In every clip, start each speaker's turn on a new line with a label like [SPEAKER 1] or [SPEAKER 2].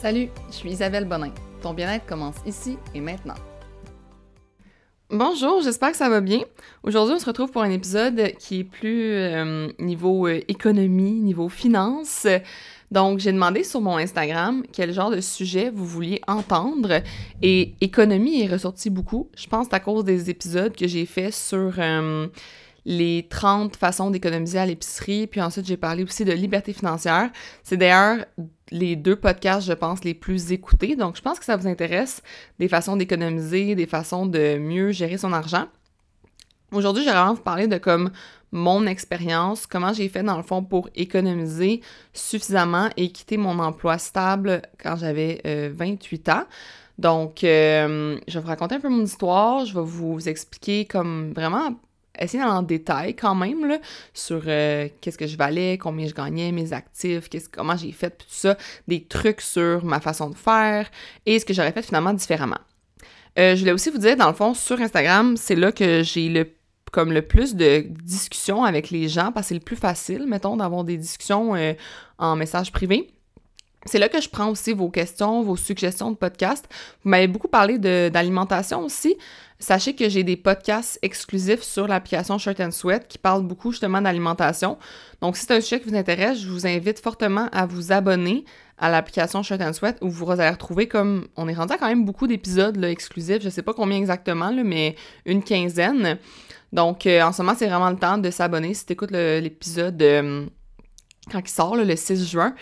[SPEAKER 1] Salut, je suis Isabelle Bonin. Ton bien-être commence ici et maintenant. Bonjour, j'espère que ça va bien. Aujourd'hui, on se retrouve pour un épisode qui est plus euh, niveau euh, économie, niveau finance. Donc, j'ai demandé sur mon Instagram quel genre de sujet vous vouliez entendre et économie est ressorti beaucoup. Je pense à cause des épisodes que j'ai fait sur euh, les 30 façons d'économiser à l'épicerie, puis ensuite j'ai parlé aussi de liberté financière. C'est d'ailleurs les deux podcasts, je pense, les plus écoutés. Donc, je pense que ça vous intéresse, des façons d'économiser, des façons de mieux gérer son argent. Aujourd'hui, j'aimerais vraiment vous parler de comme mon expérience, comment j'ai fait dans le fond pour économiser suffisamment et quitter mon emploi stable quand j'avais 28 euh, ans. Donc, euh, je vais vous raconter un peu mon histoire, je vais vous expliquer comme vraiment essayer d'aller en détail quand même là, sur euh, qu'est-ce que je valais, combien je gagnais, mes actifs, qu'est-ce, comment j'ai fait, tout ça, des trucs sur ma façon de faire et ce que j'aurais fait finalement différemment. Euh, je voulais aussi vous dire, dans le fond, sur Instagram, c'est là que j'ai le comme le plus de discussions avec les gens, parce que c'est le plus facile, mettons, d'avoir des discussions euh, en message privé. C'est là que je prends aussi vos questions, vos suggestions de podcasts. Vous m'avez beaucoup parlé d'alimentation aussi. Sachez que j'ai des podcasts exclusifs sur l'application Shirt and Sweat qui parlent beaucoup justement d'alimentation. Donc, si c'est un sujet qui vous intéresse, je vous invite fortement à vous abonner à l'application Shirt and Sweat où vous allez retrouver comme on est rendu à quand même beaucoup d'épisodes exclusifs. Je sais pas combien exactement, mais une quinzaine. Donc, euh, en ce moment, c'est vraiment le temps de s'abonner. Si tu écoutes l'épisode euh, quand il sort, le 6 juin,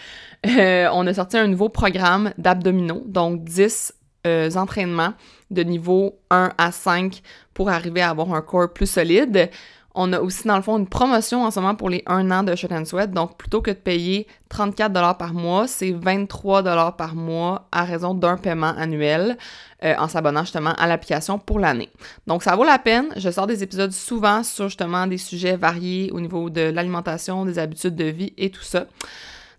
[SPEAKER 1] euh, on a sorti un nouveau programme d'abdominaux, donc 10 euh, entraînements de niveau 1 à 5 pour arriver à avoir un corps plus solide. On a aussi, dans le fond, une promotion en ce moment pour les 1 an de Shut and Sweat. Donc, plutôt que de payer 34 par mois, c'est 23 par mois à raison d'un paiement annuel euh, en s'abonnant justement à l'application pour l'année. Donc, ça vaut la peine. Je sors des épisodes souvent sur justement des sujets variés au niveau de l'alimentation, des habitudes de vie et tout ça.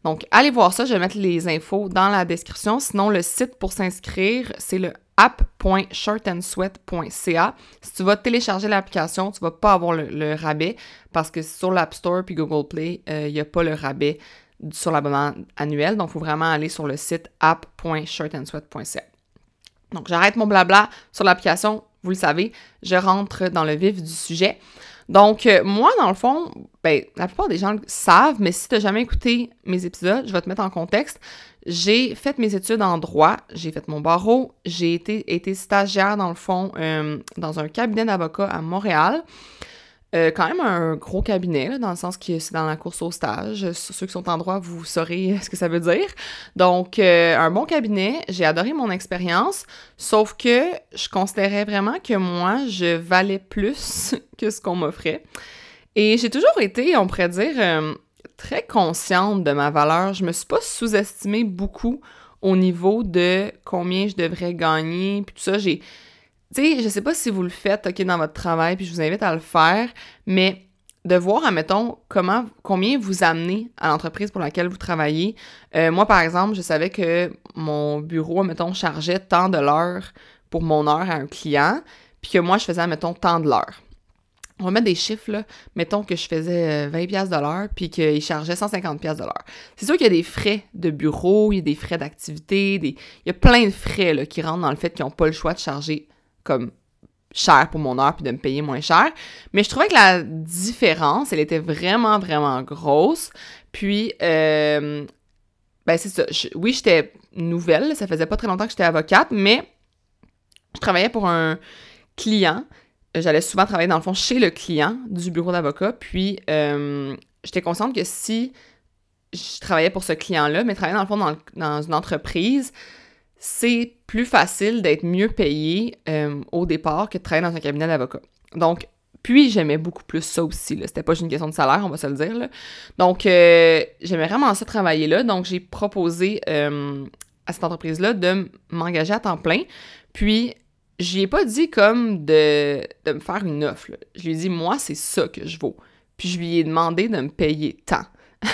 [SPEAKER 1] Donc, allez voir ça, je vais mettre les infos dans la description. Sinon, le site pour s'inscrire, c'est le app.shirtandsweat.ca. Si tu vas télécharger l'application, tu vas pas avoir le, rabais parce que sur l'App Store puis Google Play, il euh, n'y a pas le rabais sur l'abonnement annuel. Donc, il faut vraiment aller sur le site app.shirtandsweat.ca. Donc, j'arrête mon blabla sur l'application. Vous le savez, je rentre dans le vif du sujet. Donc, euh, moi, dans le fond, ben, la plupart des gens le savent, mais si tu n'as jamais écouté mes épisodes, je vais te mettre en contexte. J'ai fait mes études en droit, j'ai fait mon barreau, j'ai été, stagiaire, dans le fond, euh, dans un cabinet d'avocats à Montréal. Euh, quand même un gros cabinet, dans le sens que c'est dans la course au stage. Ceux qui sont en droit, vous saurez ce que ça veut dire. Donc, euh, un bon cabinet. J'ai adoré mon expérience, sauf que je considérais vraiment que moi, je valais plus que ce qu'on m'offrait. Et j'ai toujours été, on pourrait dire, euh, très consciente de ma valeur. Je me suis pas sous-estimée beaucoup au niveau de combien je devrais gagner, puis tout ça. J'ai tu sais, je sais pas si vous le faites, OK, dans votre travail, puis je vous invite à le faire, mais de voir, admettons, comment, combien vous amenez à l'entreprise pour laquelle vous travaillez. Euh, moi, par exemple, je savais que mon bureau, admettons, chargeait tant de l'heure pour mon heure à un client, puis que moi, je faisais, admettons, tant de l'heure. On va mettre des chiffres, là. Mettons que je faisais 20 euh, de l'heure, puis qu'il chargeait 150 de l'heure. C'est sûr qu'il y a des frais de bureau, il y a des frais d'activité, des... il y a plein de frais là, qui rentrent dans le fait qu'ils n'ont pas le choix de charger comme cher pour mon heure puis de me payer moins cher. Mais je trouvais que la différence, elle était vraiment, vraiment grosse. Puis, euh, ben c'est ça. oui, j'étais nouvelle. Ça faisait pas très longtemps que j'étais avocate, mais je travaillais pour un client. J'allais souvent travailler, dans le fond, chez le client du bureau d'avocat. Puis, euh, j'étais consciente que si je travaillais pour ce client-là, mais travailler, dans le fond, dans, dans une entreprise, c'est plus facile d'être mieux payé euh, au départ que de travailler dans un cabinet d'avocat. Donc, puis j'aimais beaucoup plus ça aussi. C'était pas juste une question de salaire, on va se le dire. Donc, euh, j'aimais vraiment ça travailler là. Donc, j'ai proposé euh, à cette entreprise-là de m'engager à temps plein. Puis, j'y ai pas dit comme de, me faire une offre. Je lui ai dit, moi, c'est ça que je vaux. Puis, je lui ai demandé de me payer tant.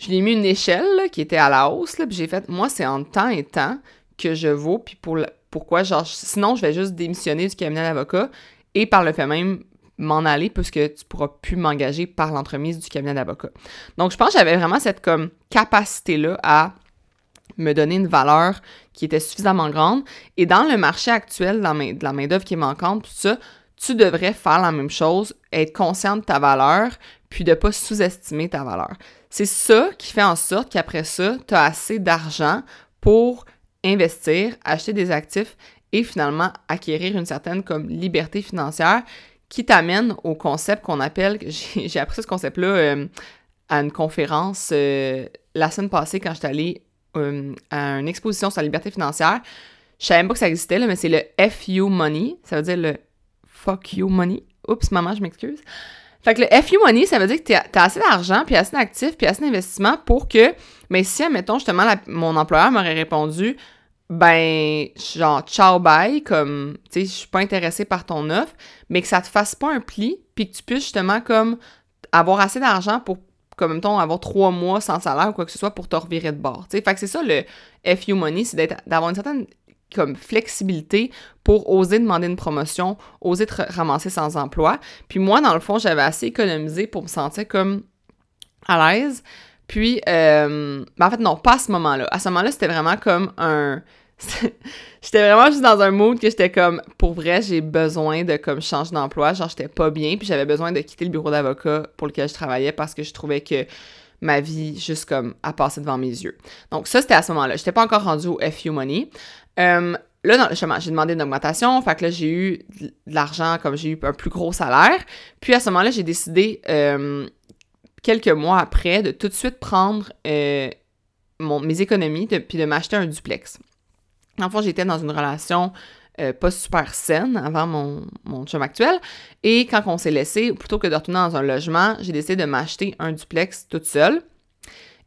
[SPEAKER 1] je lui ai mis une échelle qui était à la hausse. Là, puis, j'ai fait, moi, c'est en temps et temps que je vaux, puis pour pourquoi, genre, sinon, je vais juste démissionner du cabinet d'avocat et par le fait même m'en aller puisque tu pourras plus m'engager par l'entremise du cabinet d'avocat. Donc, je pense que j'avais vraiment cette comme capacité-là à me donner une valeur qui était suffisamment grande. Et dans le marché actuel de la main-d'œuvre qui est manquante, tout ça, tu devrais faire la même chose, être conscient de ta valeur, puis de ne pas sous-estimer ta valeur. C'est ça qui fait en sorte qu'après ça, tu as assez d'argent pour investir, acheter des actifs et finalement acquérir une certaine comme liberté financière qui t'amène au concept qu'on appelle, j'ai appris ce concept-là euh, à une conférence euh, la semaine passée quand j'étais allée euh, à une exposition sur la liberté financière. Je savais pas que ça existait, mais c'est le FU Money. Ça veut dire le Fuck You Money. Oups, maman, je m'excuse. Fait que le FU Money, ça veut dire que tu as assez d'argent, puis assez d'actifs, puis assez d'investissement pour que, mais si, admettons, justement, mon employeur m'aurait répondu, ben, genre, ciao, bye, comme, tu sais, je suis pas intéressé par ton offre, mais que ça te fasse pas un pli, puis que tu puisses justement, comme, avoir assez d'argent pour, comme, mettons, avoir trois mois sans salaire ou quoi que ce soit pour te revirer de bord, tu sais. Fait que c'est ça, le FU Money, c'est d'avoir une certaine comme flexibilité pour oser demander une promotion, oser te ramasser sans emploi. Puis moi, dans le fond, j'avais assez économisé pour me sentir comme à l'aise. Puis, euh, ben en fait, non, pas à ce moment-là. À ce moment-là, c'était vraiment comme un... j'étais vraiment juste dans un mood que j'étais comme, pour vrai, j'ai besoin de comme changer d'emploi. Genre, j'étais pas bien, puis j'avais besoin de quitter le bureau d'avocat pour lequel je travaillais parce que je trouvais que ma vie juste comme à passer devant mes yeux. Donc ça, c'était à ce moment-là. J'étais pas encore rendue au FU Money. Euh, là, j'ai demandé une augmentation, fait que là, j'ai eu de l'argent comme j'ai eu un plus gros salaire. Puis à ce moment-là, j'ai décidé, euh, quelques mois après, de tout de suite prendre euh, mon, mes économies puis de m'acheter un duplex. En fait, j'étais dans une relation pas super saine avant mon, mon chum actuel. Et quand on s'est laissé, plutôt que de retourner dans un logement, j'ai décidé de m'acheter un duplex toute seule.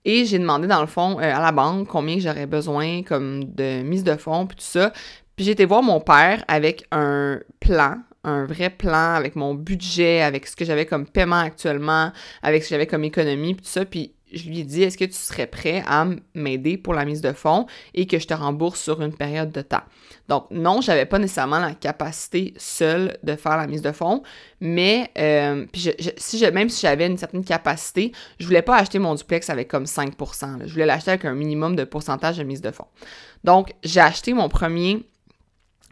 [SPEAKER 1] Et j'ai demandé, dans le fond, euh, à la banque combien j'aurais besoin comme de mise de fonds, puis tout ça. Puis j'ai été voir mon père avec un plan, un vrai plan, avec mon budget, avec ce que j'avais comme paiement actuellement, avec ce que j'avais comme économie, puis tout ça. Puis je lui ai dit, est-ce que tu serais prêt à m'aider pour la mise de fonds et que je te rembourse sur une période de temps? Donc, non, j'avais pas nécessairement la capacité seule de faire la mise de fonds, mais euh, si même si j'avais une certaine capacité, je voulais pas acheter mon duplex avec comme 5% Je voulais l'acheter avec un minimum de pourcentage de mise de fonds. Donc, j'ai acheté mon premier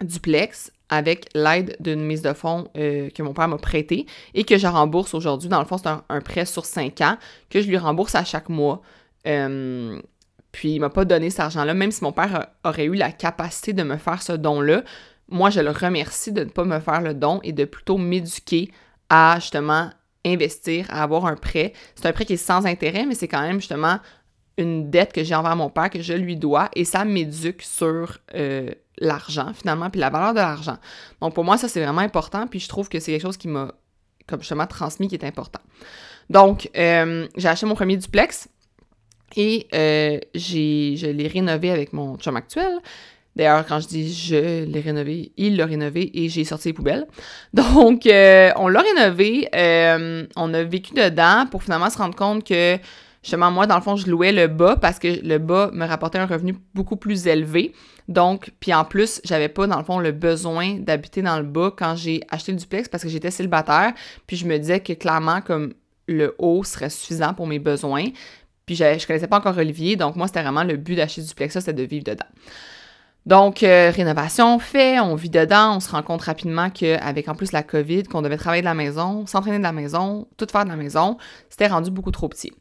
[SPEAKER 1] duplex avec l'aide d'une mise de fonds euh, que mon père m'a prêté et que je rembourse aujourd'hui. Dans le fond, c'est un, prêt sur 5 ans que je lui rembourse à chaque mois. Euh, puis il m'a pas donné cet argent-là, même si mon père aurait eu la capacité de me faire ce don-là. Moi, je le remercie de ne pas me faire le don et de plutôt m'éduquer à justement investir, à avoir un prêt. C'est un prêt qui est sans intérêt, mais c'est quand même justement une dette que j'ai envers mon père que je lui dois et ça m'éduque sur euh, l'argent finalement, puis la valeur de l'argent. Donc pour moi, ça c'est vraiment important, puis je trouve que c'est quelque chose qui m'a comme justement transmis qui est important. Donc euh, j'ai acheté mon premier duplex et euh, je l'ai rénové avec mon chum actuel. D'ailleurs, quand je dis je l'ai rénové, il l'a rénové et j'ai sorti les poubelles. Donc, on l'a rénové, on a vécu dedans pour finalement se rendre compte que Justement, moi, dans le fond, je louais le bas parce que le bas me rapportait un revenu beaucoup plus élevé. Donc, puis en plus, j'avais pas, dans le fond, le besoin d'habiter dans le bas quand j'ai acheté le duplex parce que j'étais célibataire. Puis je me disais que clairement, comme le haut serait suffisant pour mes besoins. Puis je, je connaissais pas encore Olivier, donc moi, c'était vraiment le but d'acheter le duplex, ça, c'était de vivre dedans. Donc, euh, rénovation fait, on vit dedans, on se rend compte rapidement qu'avec en plus la COVID, qu'on devait travailler de la maison, s'entraîner de la maison, tout faire de la maison, c'était rendu beaucoup trop petit.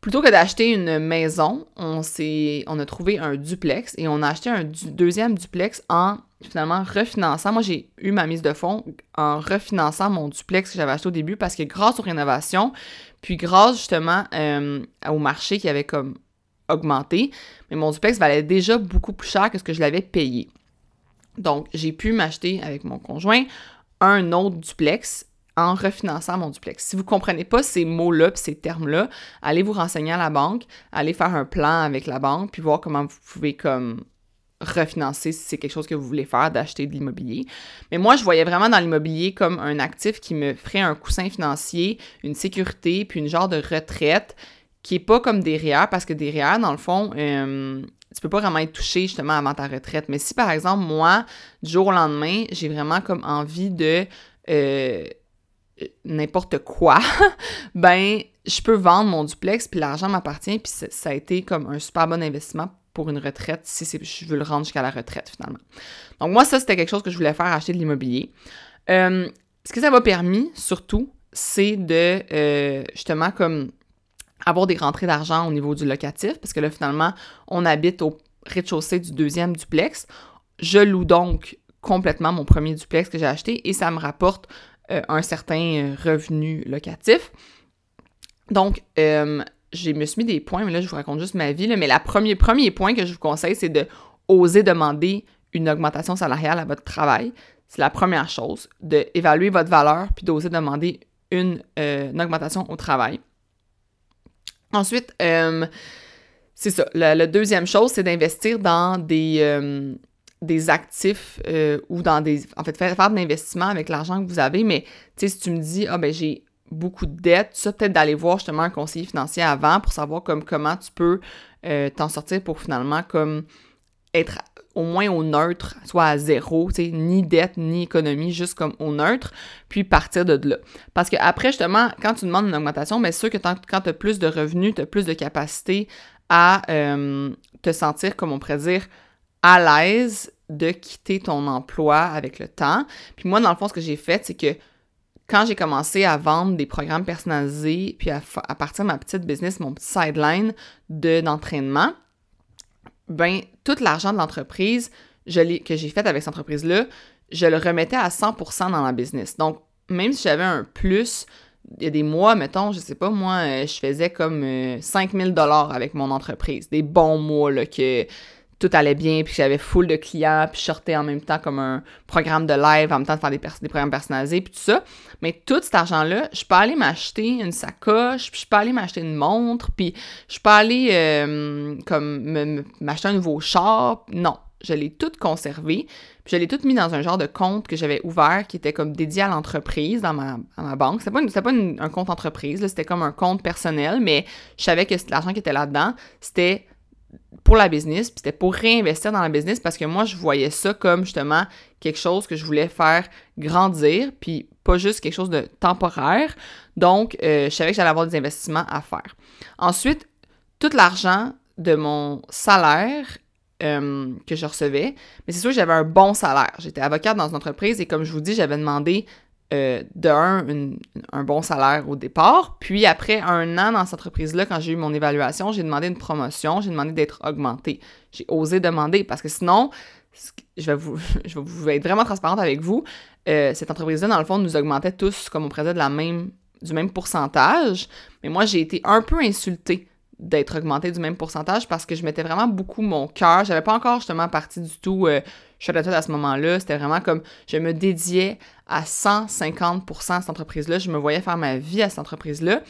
[SPEAKER 1] Plutôt que d'acheter une maison, on, a trouvé un duplex et on a acheté un deuxième duplex en finalement refinançant. Moi, j'ai eu ma mise de fonds en refinançant mon duplex que j'avais acheté au début parce que grâce aux rénovations, puis grâce justement euh, au marché qui avait comme augmenté, mais mon duplex valait déjà beaucoup plus cher que ce que je l'avais payé. Donc, j'ai pu m'acheter avec mon conjoint un autre duplex en refinançant mon duplex. Si vous ne comprenez pas ces mots-là ces termes-là, allez vous renseigner à la banque, allez faire un plan avec la banque, puis voir comment vous pouvez comme refinancer si c'est quelque chose que vous voulez faire, d'acheter de l'immobilier. Mais moi, je voyais vraiment dans l'immobilier comme un actif qui me ferait un coussin financier, une sécurité, puis une genre de retraite qui est pas comme des REER, parce que des REER, dans le fond, euh, tu peux pas vraiment être touché justement avant ta retraite. Mais si, par exemple, moi, du jour au lendemain, j'ai vraiment comme envie de... Euh, n'importe quoi, ben, je peux vendre mon duplex, puis l'argent m'appartient, puis ça a été comme un super bon investissement pour une retraite si je veux le rendre jusqu'à la retraite finalement. Donc moi, ça, c'était quelque chose que je voulais faire, acheter de l'immobilier. Euh, ce que ça m'a permis, surtout, c'est de euh, justement comme avoir des rentrées d'argent au niveau du locatif, parce que là, finalement, on habite au rez-de-chaussée du deuxième duplex. Je loue donc complètement mon premier duplex que j'ai acheté et ça me rapporte euh, un certain revenu locatif. Donc, euh, je me suis mis des points, mais là, je vous raconte juste ma vie. mais le premier, premier point que je vous conseille, c'est de oser demander une augmentation salariale à votre travail. C'est la première chose, d'évaluer votre valeur puis d'oser demander une, euh, augmentation au travail. Ensuite, euh, c'est ça. La, deuxième chose, c'est d'investir dans des, euh, des actifs ou dans des. En fait, faire, faire de l'investissement avec l'argent que vous avez. Mais, tu sais, si tu me dis, ah, ben, j'ai beaucoup de dettes, ça, peut-être d'aller voir justement un conseiller financier avant pour savoir comme comment tu peux t'en sortir pour finalement comme être au moins au neutre, soit à zéro, ni dette, ni économie, juste comme au neutre, puis partir de là. Parce que après, justement, quand tu demandes une augmentation, bien sûr que quand tu as plus de revenus, tu as plus de capacité à euh, te sentir, comme on pourrait dire, à l'aise de quitter ton emploi avec le temps. Puis moi, dans le fond, ce que j'ai fait, c'est que quand j'ai commencé à vendre des programmes personnalisés, puis à, partir de ma petite business, mon petit sideline d'entraînement, ben tout l'argent de l'entreprise que j'ai fait avec cette entreprise-là, je le remettais à 100% dans la business. Donc, même si j'avais un plus, il y a des mois, mettons, je sais pas, moi, euh, je faisais comme 5000 euh, dollars avec mon entreprise. Des bons mois, là, que tout allait bien, puis j'avais full de clients, puis je sortais en même temps comme un programme de live, en même temps de faire des, programmes personnalisés, puis tout ça. Mais tout cet argent-là, je peux aller m'acheter une sacoche, puis je peux aller m'acheter une montre, puis je peux aller euh, comme m'acheter un nouveau char. Non, je l'ai tout conservé, puis je l'ai tout mis dans un genre de compte que j'avais ouvert qui était comme dédié à l'entreprise dans ma, ma banque. C'était pas, pas un compte entreprise, c'était comme un compte personnel, mais je savais que l'argent qui était là-dedans, c'était pour la business, puis c'était pour réinvestir dans la business parce que moi, je voyais ça comme justement quelque chose que je voulais faire grandir, puis pas juste quelque chose de temporaire. Donc, euh, je savais que j'allais avoir des investissements à faire. Ensuite, tout l'argent de mon salaire euh, que je recevais, mais c'est sûr que j'avais un bon salaire. J'étais avocate dans une entreprise et comme je vous dis, j'avais demandé euh, d'un, un bon salaire au départ. Puis après un an dans cette entreprise-là, quand j'ai eu mon évaluation, j'ai demandé une promotion, j'ai demandé d'être augmentée. J'ai osé demander parce que sinon, je vais vous, je être vraiment transparente avec vous. Euh, cette entreprise-là, dans le fond, nous augmentait tous, comme on pourrait de la même, du même pourcentage. Mais moi, j'ai été un peu insultée d'être augmentée du même pourcentage parce que je mettais vraiment beaucoup mon cœur. J'avais pas encore justement parti du tout euh, je suis à ce moment-là. C'était vraiment comme je me dédiais à 150% à cette entreprise-là. Je me voyais faire ma vie à cette entreprise-là.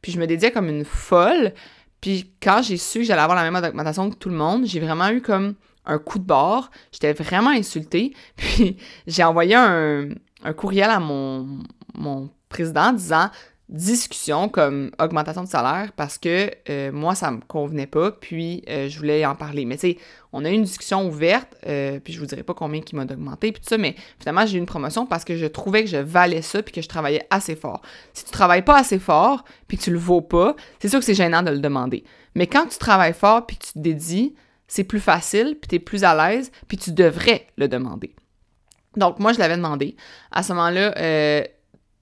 [SPEAKER 1] Puis je me dédiais comme une folle. Puis quand j'ai su que j'allais avoir la même augmentation que tout le monde, j'ai vraiment eu comme un coup de bord. J'étais vraiment insultée. Puis j'ai envoyé un, un, courriel à mon, mon président disant discussion comme augmentation de salaire parce que euh, moi, ça me convenait pas, puis euh, je voulais en parler. Mais tu sais, on a eu une discussion ouverte, euh, puis je vous dirai pas combien qui m'a augmenté, puis tout ça, mais finalement, j'ai eu une promotion parce que je trouvais que je valais ça, puis que je travaillais assez fort. Si tu travailles pas assez fort, puis que tu le vaux pas, c'est sûr que c'est gênant de le demander. Mais quand tu travailles fort, puis que tu te dédies, c'est plus facile, puis tu es plus à l'aise, puis tu devrais le demander. Donc, moi, je l'avais demandé. À ce moment-là,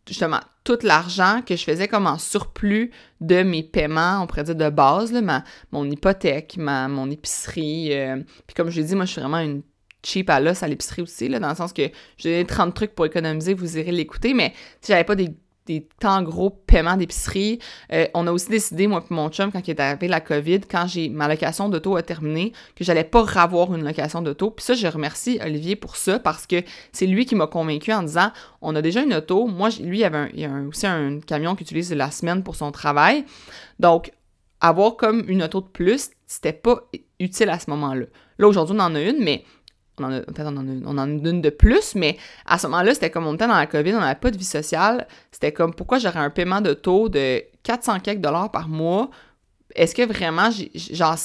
[SPEAKER 1] justement, tout l'argent que je faisais comme en surplus de mes paiements, on pourrait dire de base, ma, mon hypothèque, ma, mon épicerie. Euh, puis comme je l'ai dit, moi, je suis vraiment une cheap à l'os à l'épicerie aussi, là, dans le sens que j'ai 30 trucs pour économiser, vous irez l'écouter, mais si j'avais pas des des temps gros paiements d'épicerie. Euh, on a aussi décidé, moi et mon chum, quand il est arrivé la COVID, quand j'ai ma location d'auto a terminé, que j'allais pas revoir une location d'auto. Puis ça, je remercie Olivier pour ça parce que c'est lui qui m'a convaincu en disant on a déjà une auto. Moi, lui, il avait a aussi un camion qu'il utilise la semaine pour son travail. Donc, avoir comme une auto de plus, c'était pas utile à ce moment-là. Là, aujourd'hui, on en a une, mais on en a, peut-être on en a, une de plus, mais à ce moment-là, c'était comme on était dans la COVID, on n'avait pas de vie sociale. C'était comme pourquoi j'aurais un paiement de taux de 400 quelques dollars par mois? Est-ce que vraiment, genre,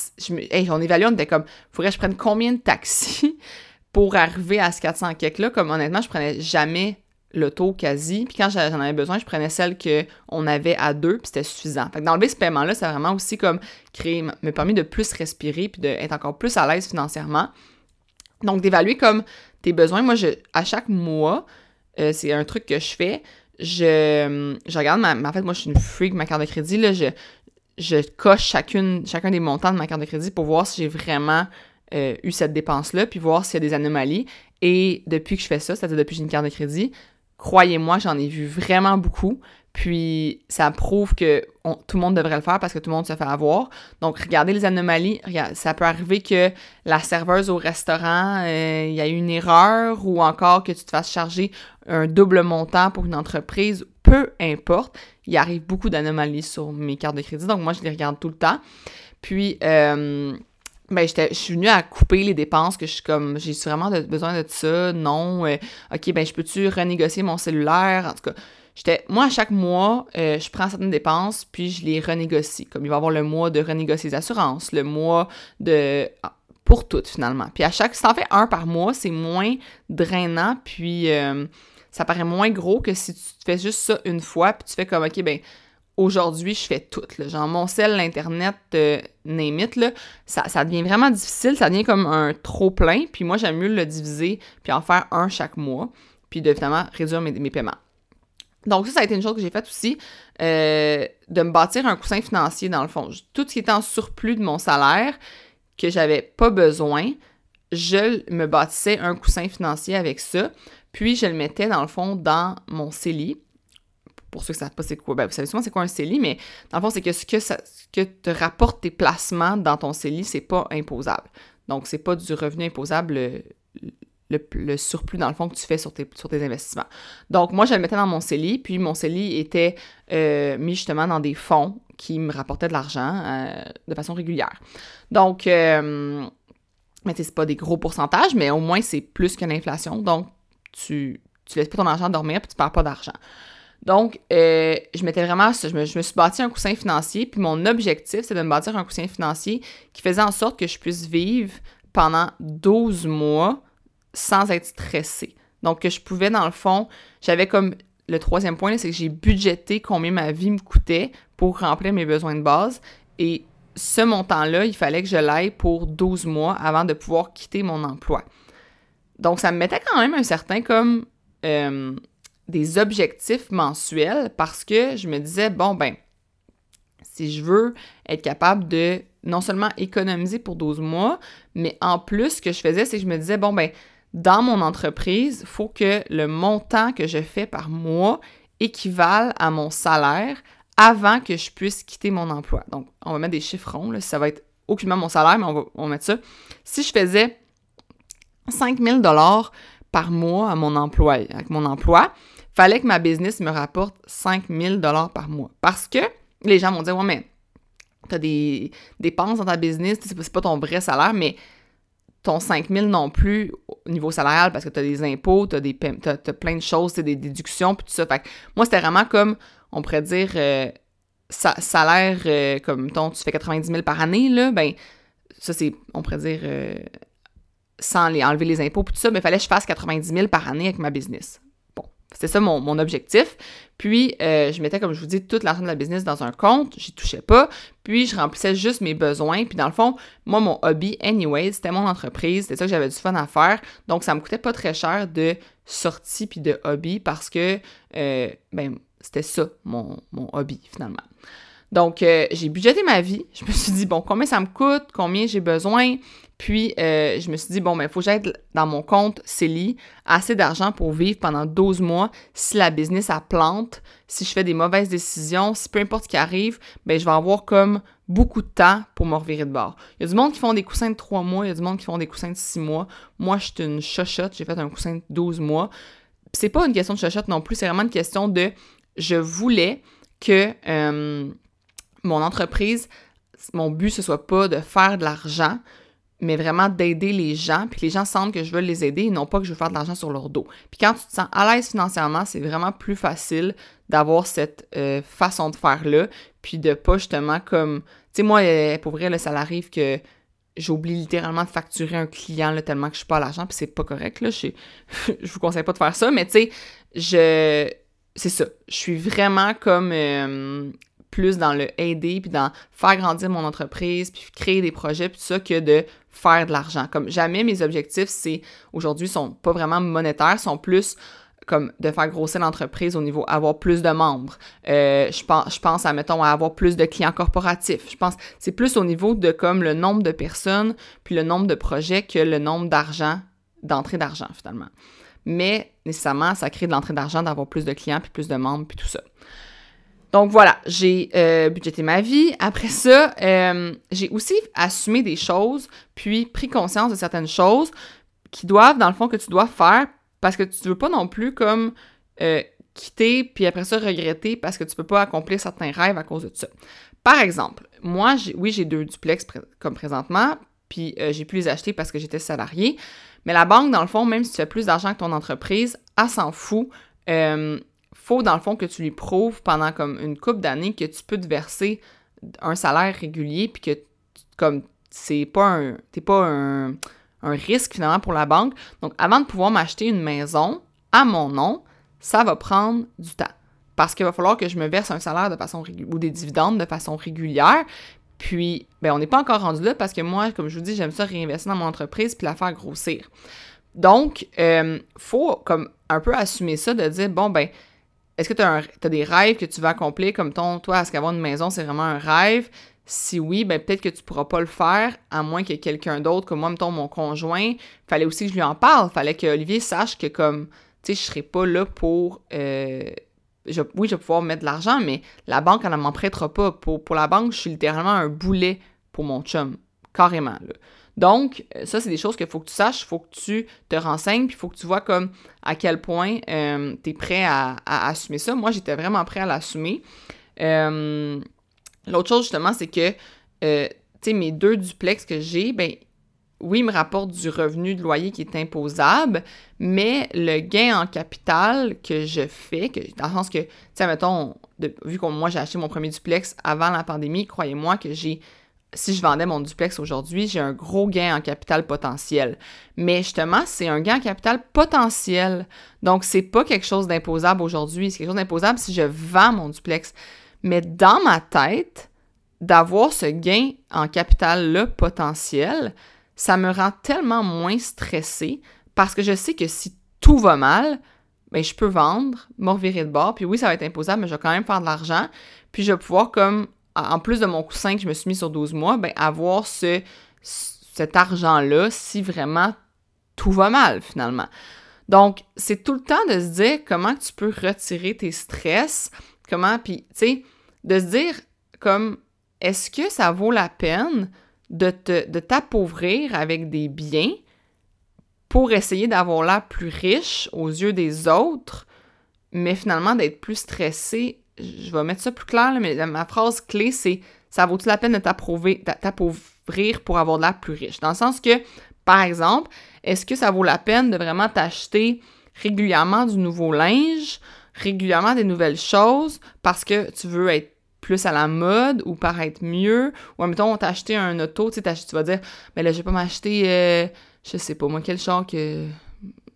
[SPEAKER 1] on évalue, on était comme, faudrait que je prenne combien de taxis pour arriver à ce 400 quelques-là? Comme honnêtement, je prenais jamais l'auto quasi. Puis quand j'en avais besoin, je prenais celle qu'on avait à deux, puis c'était suffisant. Fait que d'enlever ce paiement-là, a vraiment aussi comme créé, me permis de plus respirer, puis d'être encore plus à l'aise financièrement. Donc, d'évaluer comme tes besoins. Moi, je, à chaque mois, euh, c'est un truc que je fais. Je, je regarde ma, En fait, moi, je suis une freak ma carte de crédit. Là, je, coche chacune, chacun des montants de ma carte de crédit pour voir si j'ai vraiment euh, eu cette dépense-là, puis voir s'il y a des anomalies. Et depuis que je fais ça, c'est-à-dire depuis que j'ai une carte de crédit, croyez-moi, j'en ai vu vraiment beaucoup. Puis ça prouve que tout le monde devrait le faire parce que tout le monde se fait avoir. Donc regardez les anomalies. ça peut arriver que la serveuse au restaurant, euh, il y a eu une erreur ou encore que tu te fasses charger un double montant pour une entreprise. Peu importe. Il arrive beaucoup d'anomalies sur mes cartes de crédit. Donc moi, je les regarde tout le temps. Puis, euh, ben, je suis venue à couper les dépenses que je suis comme, j'ai vraiment besoin de ça, non, euh, ok, ben, je peux-tu renégocier mon cellulaire, en tout cas, j'étais, moi, à chaque mois, euh, je prends certaines dépenses, puis je les renégocie, comme il va y avoir le mois de renégocier les assurances, le mois de, ah, pour toutes, finalement, puis à chaque, si t'en fais un par mois, c'est moins drainant, puis euh, ça paraît moins gros que si tu fais juste ça une fois, puis tu fais comme, ok, ben, aujourd'hui, je fais tout. Là. Genre, mon sel, l'Internet, euh, name là, ça, ça, devient vraiment difficile. Ça devient comme un trop-plein. Puis moi, j'aime mieux le diviser puis en faire un chaque mois. Puis de, finalement, réduire mes paiements. Donc ça, ça a été une chose que j'ai faite aussi, euh, de me bâtir un coussin financier dans le fond. Tout ce qui était en surplus de mon salaire, que j'avais pas besoin, je me bâtissais un coussin financier avec ça, puis je le mettais dans le fond dans mon CELI pour ceux qui ne savent pas c'est quoi, ben, vous savez souvent c'est quoi un CELI, mais dans le fond, c'est que ce que, te rapporte tes placements dans ton CELI, c'est pas imposable. Donc, c'est pas du revenu imposable le, surplus, dans le fond, que tu fais sur tes, investissements. Donc, moi, je le mettais dans mon CELI, puis mon CELI était euh, mis justement dans des fonds qui me rapportaient de l'argent euh, de façon régulière. Donc, euh, mais c'est pas des gros pourcentages, mais au moins, c'est plus que l'inflation. Donc, tu, tu laisses pas ton argent dormir, puis tu perds pas d'argent. Donc, euh, je m'étais vraiment, je me, suis bâti un coussin financier, puis mon objectif, c'est de me bâtir un coussin financier qui faisait en sorte que je puisse vivre pendant 12 mois sans être stressée. Donc, que je pouvais, dans le fond, j'avais comme le troisième point, c'est que j'ai budgété combien ma vie me coûtait pour remplir mes besoins de base. Et ce montant-là, il fallait que je l'aille pour 12 mois avant de pouvoir quitter mon emploi. Donc, ça me mettait quand même un certain comme euh, des objectifs mensuels parce que je me disais, bon, ben, si je veux être capable de non seulement économiser pour 12 mois, mais en plus, ce que je faisais, c'est que je me disais, bon, ben, dans mon entreprise, il faut que le montant que je fais par mois équivale à mon salaire avant que je puisse quitter mon emploi. Donc, on va mettre des chiffres ronds, ça va être aucunement mon salaire, mais on va, on va mettre ça. Si je faisais 5000 dollars par mois à mon emploi, avec mon emploi, fallait que ma business me rapporte 5000 dollars par mois. Parce que les gens vont dire, ouais, mais t'as des dépenses dans ta business, c'est pas ton vrai salaire, mais ton 5000 non plus au niveau salarial parce que tu as des impôts, tu as, plein de choses, des déductions, puis tout ça. Fait moi, c'était vraiment comme, on pourrait dire, euh, salaire, euh, comme, ton, tu fais 90 000 par année, là, ben, ça, c'est, on pourrait dire, euh, sans les, enlever les impôts, puis tout ça, mais il fallait que je fasse 90 000 par année avec ma business. C'était ça mon, objectif. Puis, euh, je mettais, comme je vous dis, toute l'argent de la business dans un compte. J'y touchais pas. Puis, je remplissais juste mes besoins. Puis, dans le fond, moi, mon hobby, anyway, c'était mon entreprise. C'était ça que j'avais du fun à faire. Donc, ça me coûtait pas très cher de sortie puis de hobby parce que, euh, ben, c'était ça, mon, mon hobby, finalement. Donc, euh, j'ai budgété ma vie. Je me suis dit, bon, combien ça me coûte, combien j'ai besoin? Puis, euh, je me suis dit, bon, ben, il faut que dans mon compte CELI assez d'argent pour vivre pendant 12 mois. Si la business a plante, si je fais des mauvaises décisions, si peu importe ce qui arrive, ben, je vais avoir comme beaucoup de temps pour me revirer de bord. Il y a du monde qui font des coussins de 3 mois, il y a du monde qui font des coussins de 6 mois. Moi, je suis une chochotte, j'ai fait un coussin de 12 mois. C'est pas une question de chochotte non plus, c'est vraiment une question de je voulais que. Euh, mon entreprise, mon but, ce soit pas de faire de l'argent, mais vraiment d'aider les gens, puis les gens sentent que je veux les aider et non pas que je veux faire de l'argent sur leur dos. Puis quand tu te sens à l'aise financièrement, c'est vraiment plus facile d'avoir cette euh, façon de faire-là, puis de pas justement comme... Tu sais, moi, euh, pour vrai, ça arrive que j'oublie littéralement de facturer un client tellement que je suis pas à l'argent, puis c'est pas correct, là. Je, je vous conseille pas de faire ça, mais tu sais, je. C'est ça. Je suis vraiment comme euh, plus dans le aider, puis dans faire grandir mon entreprise, puis créer des projets, puis tout ça, que de faire de l'argent. Comme jamais mes objectifs, c'est aujourd'hui, sont pas vraiment monétaires, sont plus comme de faire grossir l'entreprise au niveau avoir plus de membres. Euh, je, pense, je à, mettons, avoir plus de clients corporatifs. Je pense c'est plus au niveau de comme le nombre de personnes puis le nombre de projets que le nombre d'argent, d'entrée d'argent finalement. Mais nécessairement, ça crée de l'entrée d'argent d'avoir plus de clients puis plus de membres puis tout ça. Donc voilà, j'ai euh, budgété ma vie. Après ça, euh, j'ai aussi assumé des choses, puis pris conscience de certaines choses qui doivent, dans le fond, que tu dois faire parce que tu veux pas non plus comme euh, quitter puis après ça regretter parce que tu peux pas accomplir certains rêves à cause de ça. Par exemple, moi, oui, j'ai deux duplex comme présentement, puis j'ai pu les acheter parce que j'étais salarié. Mais la banque, dans le fond, même si tu fais plus d'argent que ton entreprise, elle s'en fout. Faut, dans le fond, que tu lui prouves pendant comme une couple d'années que tu peux te verser un salaire régulier, puis que, comme, c'est pas un... T'es pas un risque finalement pour la banque. Donc, avant de pouvoir m'acheter une maison à mon nom, ça va prendre du temps. Parce qu'il va falloir que je me verse un salaire de façon ou des dividendes de façon régulière. Puis, ben, on n'est pas encore rendu là parce que moi, comme je vous dis, j'aime ça réinvestir dans mon entreprise puis la faire grossir. Donc, euh, faut comme un peu assumer ça, de dire, bon, ben, est-ce que tu as, des rêves que tu veux accomplir? Comme ton, toi, est-ce qu'avoir une maison, c'est vraiment un rêve? Si oui, ben peut-être que tu pourras pas le faire, à moins que quelqu'un d'autre, comme moi, mettons mon conjoint, fallait aussi que je lui en parle. Fallait que Olivier sache que comme, tu sais, je serai pas là pour... Euh, oui, je vais pouvoir mettre de l'argent, mais la banque, elle ne m'en prêtera pas. Pour, pour la banque, je suis littéralement un boulet pour mon chum. Carrément, là. Donc, euh, ça, c'est des choses qu'il faut que tu saches, il faut que tu te renseignes, puis il faut que tu vois comme à quel point euh, tu es prêt à, assumer ça. Moi, j'étais vraiment prêt à l'assumer. Euh, L'autre chose, justement, c'est que, mes deux duplex que j'ai, ben, oui, ils me rapportent du revenu de loyer qui est imposable, mais le gain en capital que je fais, que, dans le sens que, tu sais, mettons, vu que moi j'ai acheté mon premier duplex avant la pandémie, croyez-moi que j'ai, si je vendais mon duplex aujourd'hui, j'ai un gros gain en capital potentiel. Mais justement, c'est un gain en capital potentiel. Donc, c'est pas quelque chose d'imposable aujourd'hui, c'est quelque chose d'imposable si je vends mon duplex. Mais dans ma tête, d'avoir ce gain en capital-là potentiel, ça me rend tellement moins stressée parce que je sais que si tout va mal, ben, je peux vendre, me revirer de bord, puis oui, ça va être imposable, mais je vais quand même faire de l'argent, puis je vais pouvoir, comme, en plus de mon coussin que je me suis mis sur 12 mois, ben, avoir ce, cet argent-là si vraiment tout va mal, finalement. Donc, c'est tout le temps de se dire comment tu peux retirer tes stress, Comment, puis, tu sais, de se dire comme, est-ce que ça vaut la peine de, de t'appauvrir avec des biens pour essayer d'avoir l'air plus riche aux yeux des autres, mais finalement d'être plus stressé? Je vais mettre ça plus clair, mais ma phrase clé, c'est ça vaut-il la peine de t'appauvrir pour avoir de l'air plus riche? Dans le sens que, par exemple, est-ce que ça vaut la peine de vraiment t'acheter régulièrement du nouveau linge régulièrement des nouvelles choses parce que tu veux être plus à la mode ou paraître mieux? Ou mettons, on t'a acheté un auto, tu vas dire, mais là, je vais pas m'acheter, euh, je sais pas, moi, quel char que.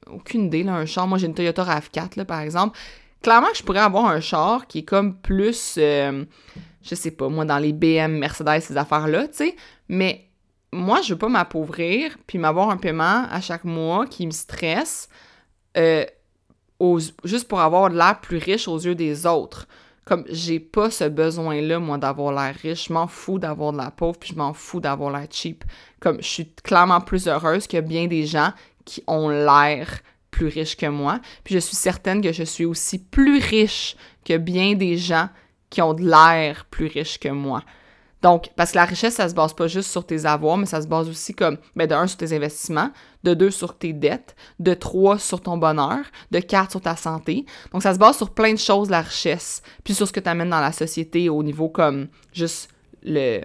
[SPEAKER 1] Aucune idée, là, un char. Moi, j'ai une Toyota RAV4, là, par exemple. Clairement je pourrais avoir un char qui est comme plus, euh, je sais pas, moi, dans les BM, Mercedes, ces affaires-là, tu sais. Mais moi, je veux pas m'appauvrir puis m'avoir un paiement à chaque mois qui me stresse. Euh, juste pour avoir l'air plus riche aux yeux des autres. Comme j'ai pas ce besoin-là, moi, d'avoir l'air riche. Je m'en fous d'avoir de la pauvre, puis je m'en fous d'avoir l'air cheap. Comme je suis clairement plus heureuse que bien des gens qui ont l'air plus riches que moi. Puis je suis certaine que je suis aussi plus riche que bien des gens qui ont de l'air plus riches que moi. Donc, parce que la richesse, ça se base pas juste sur tes avoirs, mais ça se base aussi comme, ben, de un, sur tes investissements, de deux, sur tes dettes, de trois, sur ton bonheur, de quatre, sur ta santé. Donc, ça se base sur plein de choses, la richesse, puis sur ce que tu amènes dans la société au niveau comme juste le,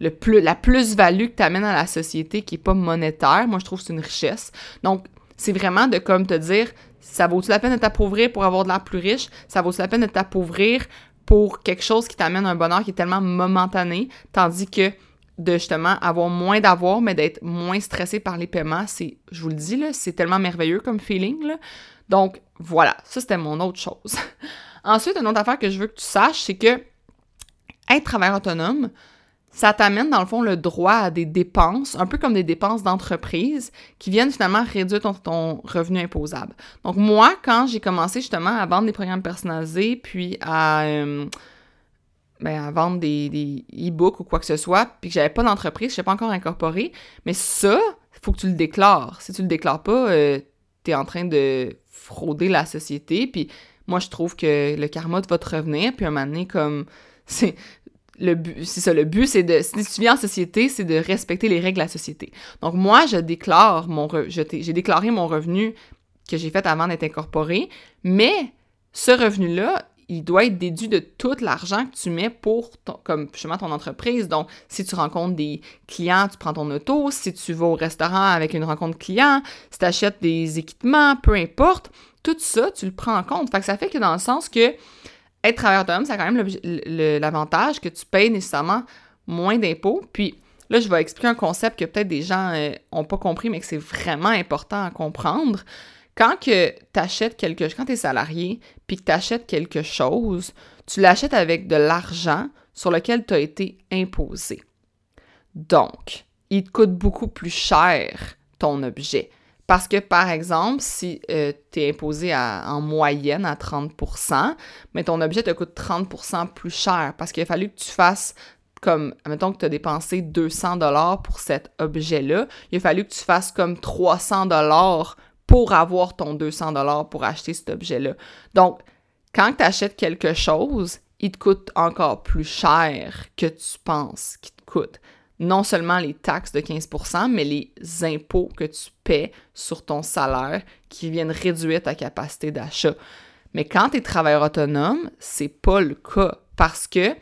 [SPEAKER 1] le plus, la plus-value que tu amènes dans la société qui est pas monétaire. Moi, je trouve que c'est une richesse. Donc, c'est vraiment de comme te dire, ça vaut-tu la peine de t'appauvrir pour avoir de l'air plus riche? Ça vaut-tu la peine de t'appauvrir pour quelque chose qui t'amène un bonheur qui est tellement momentané, tandis que de justement avoir moins d'avoir, mais d'être moins stressé par les paiements, c'est, je vous le dis, là, c'est tellement merveilleux comme feeling. Là. Donc, voilà, ça c'était mon autre chose. Ensuite, une autre affaire que je veux que tu saches, c'est que être travailleur autonome, ça t'amène dans le fond le droit à des dépenses, un peu comme des dépenses d'entreprise, qui viennent finalement réduire ton, revenu imposable. Donc moi, quand j'ai commencé justement à vendre des programmes personnalisés, puis à, euh, ben, vendre des, e-books ou quoi que ce soit, puis que j'avais pas d'entreprise, je n'étais pas encore incorporé, mais ça, il faut que tu le déclares. Si tu le déclares pas, euh, tu es en train de frauder la société, puis moi, je trouve que le karma va te revenir, puis un moment donné, comme... le but, c'est le but, c'est de, si tu viens en société, c'est de respecter les règles de la société. Donc, moi, je déclare mon, j'ai déclaré mon revenu que j'ai fait avant d'être incorporé, mais ce revenu-là, il doit être déduit de tout l'argent que tu mets pour, ton, comme justement, ton entreprise. Donc, si tu rencontres des clients, tu prends ton auto. Si tu vas au restaurant avec une rencontre client, si tu achètes des équipements, peu importe, tout ça, tu le prends en compte. Fait que ça fait que dans le sens que être travailleur autonome, ça a quand même l'avantage que tu payes nécessairement moins d'impôts. Puis là, je vais expliquer un concept que peut-être des gens n'ont euh, pas compris, mais que c'est vraiment important à comprendre. Quand tu achètes quelque chose, quand tu es salarié, puis que tu achètes quelque chose, tu l'achètes avec de l'argent sur lequel tu as été imposé. Donc, il te coûte beaucoup plus cher ton objet. Parce que, par exemple, si euh, tu es imposé en moyenne à 30% mais ton objet te coûte 30% plus cher parce qu'il a fallu que tu fasses comme, mettons que tu as dépensé 200 dollars pour cet objet-là, il a fallu que tu fasses comme 300 dollars pour avoir ton 200 dollars pour acheter cet objet-là. Donc, quand tu achètes quelque chose, il te coûte encore plus cher que tu penses qu'il te coûte non seulement les taxes de 15% mais les impôts que tu paies sur ton salaire qui viennent réduire ta capacité d'achat. Mais quand tu es travailleur autonome, c'est pas le cas parce que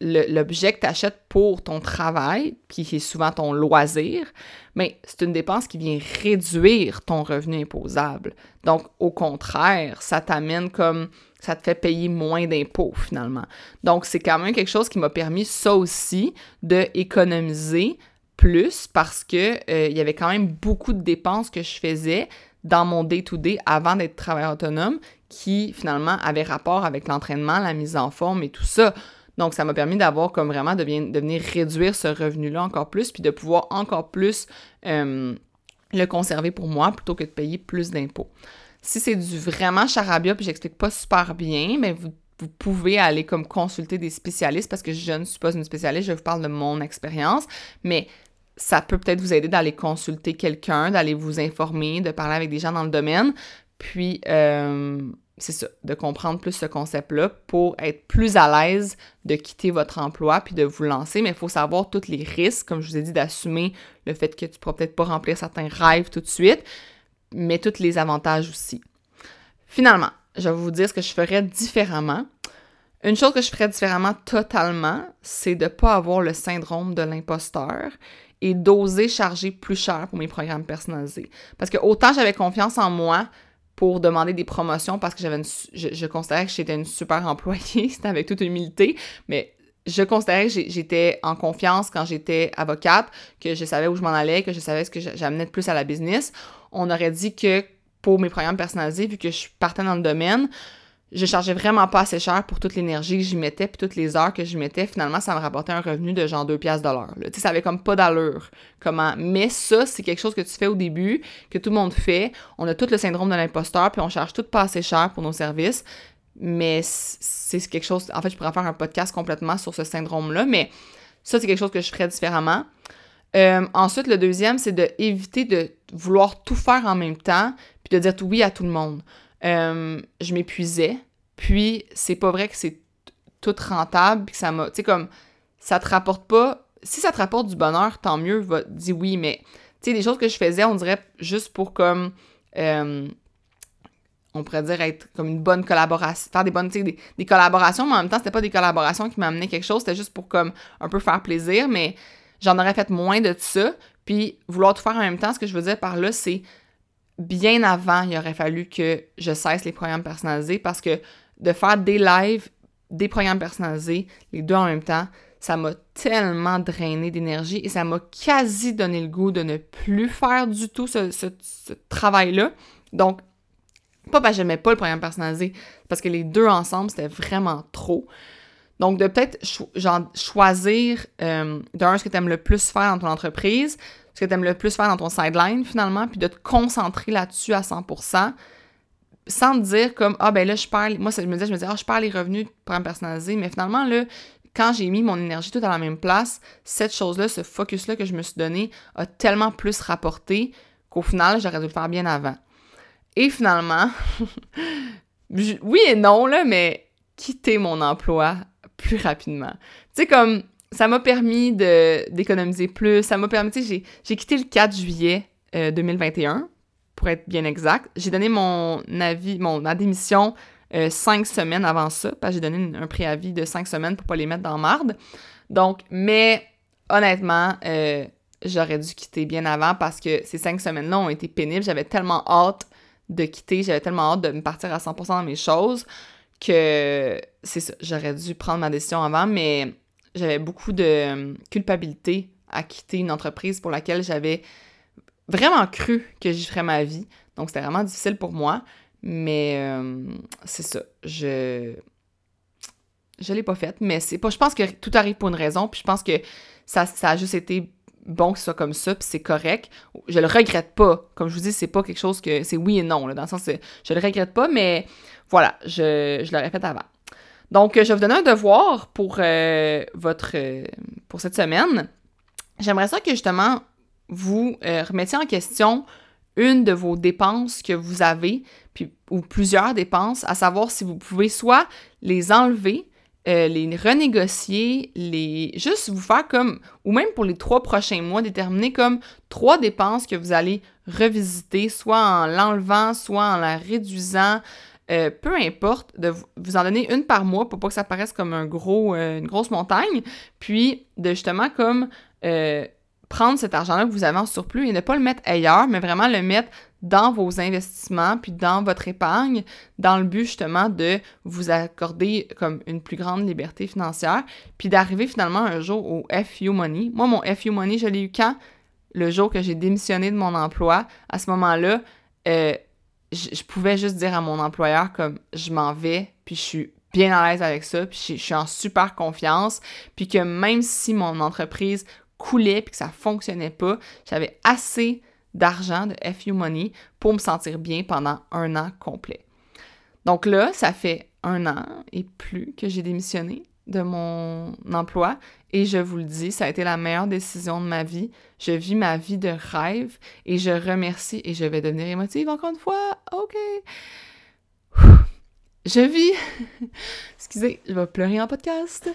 [SPEAKER 1] l'objet que tu achètes pour ton travail, qui est souvent ton loisir, mais c'est une dépense qui vient réduire ton revenu imposable. Donc, au contraire, ça t'amène comme ça te fait payer moins d'impôts finalement. Donc, c'est quand même quelque chose qui m'a permis ça aussi d'économiser plus parce que euh, il y avait quand même beaucoup de dépenses que je faisais dans mon day-to-day avant d'être travailleur autonome qui finalement avaient rapport avec l'entraînement, la mise en forme et tout ça. Donc, ça m'a permis d'avoir comme vraiment de, venir réduire ce revenu-là encore plus, puis de pouvoir encore plus euh, le conserver pour moi plutôt que de payer plus d'impôts. Si c'est du vraiment charabia, puis j'explique pas super bien, mais vous, pouvez aller comme consulter des spécialistes parce que je ne suis pas une spécialiste, je vous parle de mon expérience, mais ça peut peut-être vous aider d'aller consulter quelqu'un, d'aller vous informer, de parler avec des gens dans le domaine. Puis, euh, c'est ça, de comprendre plus ce concept-là pour être plus à l'aise de quitter votre emploi puis de vous lancer. Mais il faut savoir tous les risques, comme je vous ai dit, d'assumer le fait que tu ne pourras peut-être pas remplir certains rêves tout de suite, mais tous les avantages aussi. Finalement, je vais vous dire ce que je ferais différemment. Une chose que je ferais différemment totalement, c'est de ne pas avoir le syndrome de l'imposteur et d'oser charger plus cher pour mes programmes personnalisés. Parce que autant j'avais confiance en moi pour demander des promotions parce que j'avais je, considérais que j'étais une super employée, c'était avec toute humilité, mais je considérais que j'étais en confiance quand j'étais avocate, que je savais où je m'en allais, que je savais ce que j'amenais de plus à la business. On aurait dit que pour mes programmes personnalisés, vu que je partais dans le domaine, je chargeais vraiment pas assez cher pour toute l'énergie que j'y mettais puis toutes les heures que j'y mettais. Finalement, ça me rapportait un revenu de genre 2 piastres de l'heure. Tu sais, ça avait comme pas d'allure. Comment... Mais ça, c'est quelque chose que tu fais au début, que tout le monde fait. On a tout le syndrome de l'imposteur puis on charge tout pas assez cher pour nos services. Mais c'est quelque chose... En fait, je pourrais faire un podcast complètement sur ce syndrome-là, mais ça, c'est quelque chose que je ferais différemment. Euh, ensuite, le deuxième, c'est d'éviter de vouloir tout faire en même temps puis de dire oui à tout le monde. Euh, je m'épuisais. Puis, c'est pas vrai que c'est tout rentable, puis que ça m'a. Tu sais, comme, ça te rapporte pas. Si ça te rapporte du bonheur, tant mieux, va, dis oui, mais, tu sais, des choses que je faisais, on dirait juste pour comme. Euh, on pourrait dire être comme une bonne collaboration, faire des bonnes, des, des collaborations, mais en même temps, c'était pas des collaborations qui m'amenaient quelque chose, c'était juste pour comme un peu faire plaisir, mais j'en aurais fait moins de ça. Puis vouloir tout faire en même temps, ce que je veux dire par là, c'est bien avant, il aurait fallu que je cesse les programmes personnalisés parce que de faire des lives, des programmes personnalisés, les deux en même temps, ça m'a tellement drainé d'énergie et ça m'a quasi donné le goût de ne plus faire du tout ce, travail-là. Donc, pas parce que j'aimais pas le programme personnalisé, parce que les deux ensemble, c'était vraiment trop. Donc, de peut-être choisir euh, d'un ce que tu aimes le plus faire dans ton entreprise, ce que tu aimes le plus faire dans ton sideline finalement, puis de te concentrer là-dessus à 100%, sans te dire comme ah ben là je perds moi je me disais je me disais ah je perds les revenus de programme personnalisé mais finalement là quand j'ai mis mon énergie tout à la même place cette chose là ce focus là que je me suis donné a tellement plus rapporté qu'au final j'aurais dû le faire bien avant. Et finalement oui et non là mais quitter mon emploi plus rapidement. Tu sais, comme ça m'a permis d'économiser plus, ça m'a permis, tu sais, j'ai quitté le 4 juillet 2021, euh, pour être bien exact. J'ai donné mon avis, mon, ma démission euh, cinq semaines avant ça, parce que j'ai donné un préavis de cinq semaines pour pas les mettre dans marde. Donc, mais honnêtement, euh, j'aurais dû quitter bien avant parce que ces cinq semaines-là ont été pénibles. J'avais tellement hâte de quitter, j'avais tellement hâte de me partir à 100% dans mes choses que c'est ça, j'aurais dû prendre ma décision avant, mais j'avais beaucoup de euh, culpabilité à quitter une entreprise pour laquelle j'avais vraiment cru que j'y ferais ma vie. Donc c'était vraiment difficile pour moi, mais euh, c'est ça, je je l'ai pas faite, mais c'est pas je pense que tout arrive pour une raison, puis je pense que ça, ça a juste été bon que ce soit comme ça, puis c'est correct. Je le regrette pas. Comme je vous dis, c'est pas quelque chose que. C'est oui et non, là, dans le sens que je le regrette pas, mais voilà, je, je l'aurais fait avant. Donc, je vais vous donner un devoir pour euh, votre euh, pour cette semaine. J'aimerais ça que justement vous euh, remettiez en question une de vos dépenses que vous avez, puis, ou plusieurs dépenses, à savoir si vous pouvez soit les enlever, les renégocier, les juste vous faire comme, ou même pour les trois prochains mois, déterminer comme trois dépenses que vous allez revisiter, soit en l'enlevant, soit en la réduisant, euh, peu importe, de vous en donner une par mois pour pas que ça paraisse comme un gros, euh, une grosse montagne, puis de justement comme euh, prendre cet argent-là que vous avez en surplus et ne pas le mettre ailleurs, mais vraiment le mettre dans vos investissements, puis dans votre épargne, dans le but justement de vous accorder comme une plus grande liberté financière, puis d'arriver finalement un jour au FU Money. Moi, mon FU Money, je l'ai eu quand? Le jour que j'ai démissionné de mon emploi. À ce moment-là, je, pouvais juste dire à mon employeur comme je m'en vais, puis je suis bien à l'aise avec ça, puis je, suis en super confiance, puis que même si mon entreprise coulait puis que ça fonctionnait pas, j'avais assez d'argent de FU Money pour me sentir bien pendant un an complet. Donc là, ça fait un an et plus que j'ai démissionné de mon emploi et je vous le dis, ça a été la meilleure décision de ma vie. Je vis ma vie de rêve et je remercie et je vais devenir émotive encore une fois. OK. Je vis. Excusez, je vais pleurer en podcast.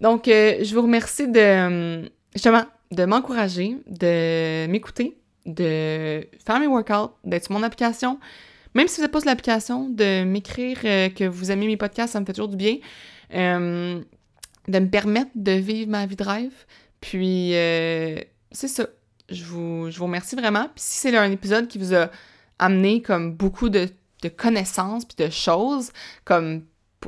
[SPEAKER 1] Donc, euh, je vous remercie de justement de m'encourager, de m'écouter, de faire mes workouts, d'être sur mon application. Même si vous n'êtes pas sur l'application, de m'écrire euh, que vous aimez mes podcasts, ça me fait toujours du bien. Euh, de me permettre de vivre ma vie de rêve. Puis, euh, c'est ça. Je vous, je vous remercie vraiment. Puis si c'est un épisode qui vous a amené comme beaucoup de, de connaissances puis de choses, comme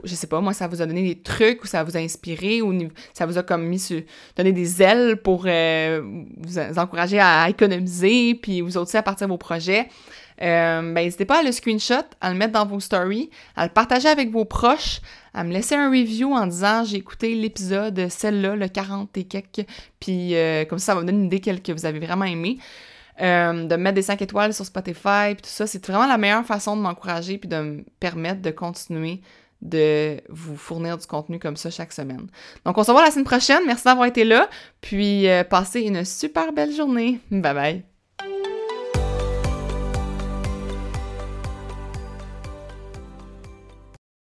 [SPEAKER 1] je sais pas, moi, ça vous a donné des trucs ou ça vous a inspiré ou ça vous a comme mis sur, donné des ailes pour euh, vous, encourager à économiser puis vous aussi à partir de vos projets. Euh, ben, n'hésitez pas à le screenshot, à le mettre dans vos stories, à le partager avec vos proches, à me laisser un review en disant j'ai écouté l'épisode, celle-là, le 40 et quelques, puis euh, comme ça, ça va me donner une idée que vous avez vraiment aimé. De mettre des 5 étoiles sur Spotify, puis tout ça, c'est vraiment la meilleure façon de m'encourager puis de me permettre de continuer de vous fournir du contenu comme ça chaque semaine. Donc, on se revoit la semaine prochaine. Merci d'avoir été là. Puis, passez une super belle journée. Bye bye.